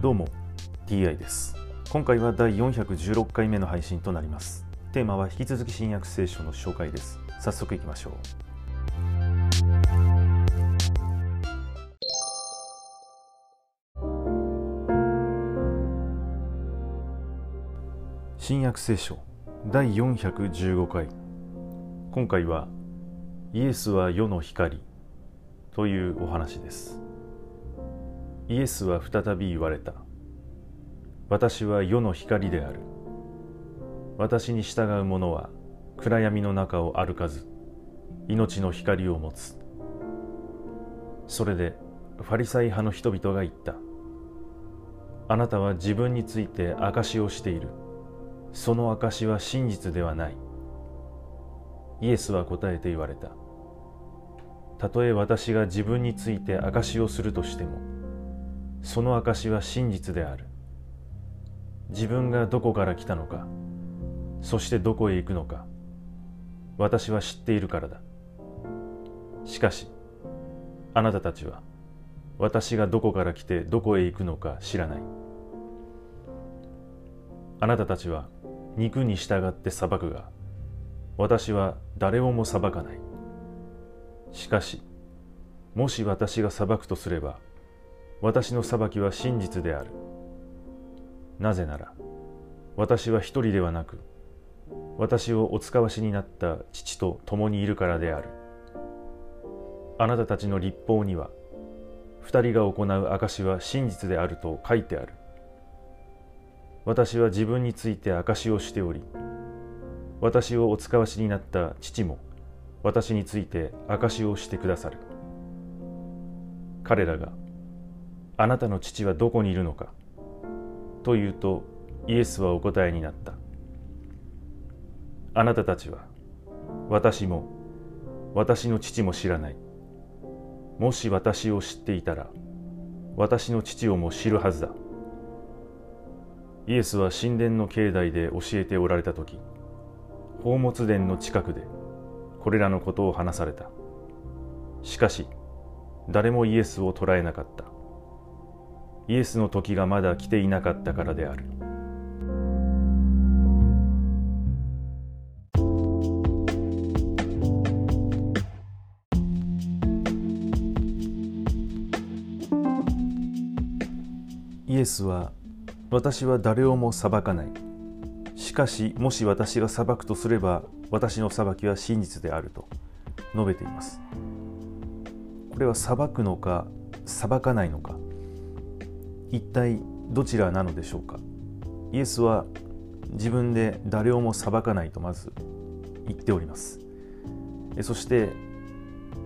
どうも TI です。今回は第416回目の配信となります。テーマは引き続き新約聖書の紹介です。早速いきましょう。新約聖書第415回。今回はイエスは世の光というお話です。イエスは再び言われた。私は世の光である。私に従う者は暗闇の中を歩かず命の光を持つ。それでファリサイ派の人々が言った。あなたは自分について証をしている。その証は真実ではない。イエスは答えて言われた。たとえ私が自分について証をするとしてもその証は真実である。自分がどこから来たのかそしてどこへ行くのか私は知っているからだ。しかしあなたたちは私がどこから来てどこへ行くのか知らない。あなたたちは肉に従って裁くが私は誰をも裁かない。しかしもし私が裁くとすれば私の裁きは真実である。なぜなら私は一人ではなく私をお使わしになった父と共にいるからである。あなたたちの立法には二人が行う証は真実であると書いてある。私は自分について証をしており私をお使わしになった父も私について証をしてくださる。彼らがあなたの父はどこにいるのか？と言うとイエスはお答えになった。あなたたちは私も私の父も知らない。もし私を知っていたら私の父をも知るはずだ。イエスは神殿の境内で教えておられた時宝物殿の近くでこれらのことを話された。しかし誰もイエスを捕らえなかった。イエスの時がまだ来ていなかったからである。イエスは私は誰をも裁かない。しかしもし私が裁くとすれば私の裁きは真実であると述べています。これは裁くのか裁かないのか。一体どちらなのでしょうか？イエスは自分で誰をも裁かないとまず言っております。そして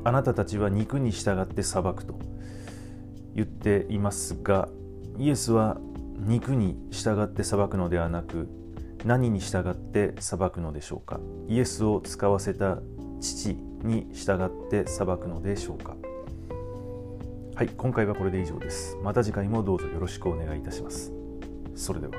あなたたちは肉に従って裁くと言っていますがイエスは肉に従って裁くのではなく何に従って裁くのでしょうか？イエスを使わせた父に従って裁くのでしょうか？はい今回はこれで以上です。また次回もどうぞよろしくお願いいたします。それでは。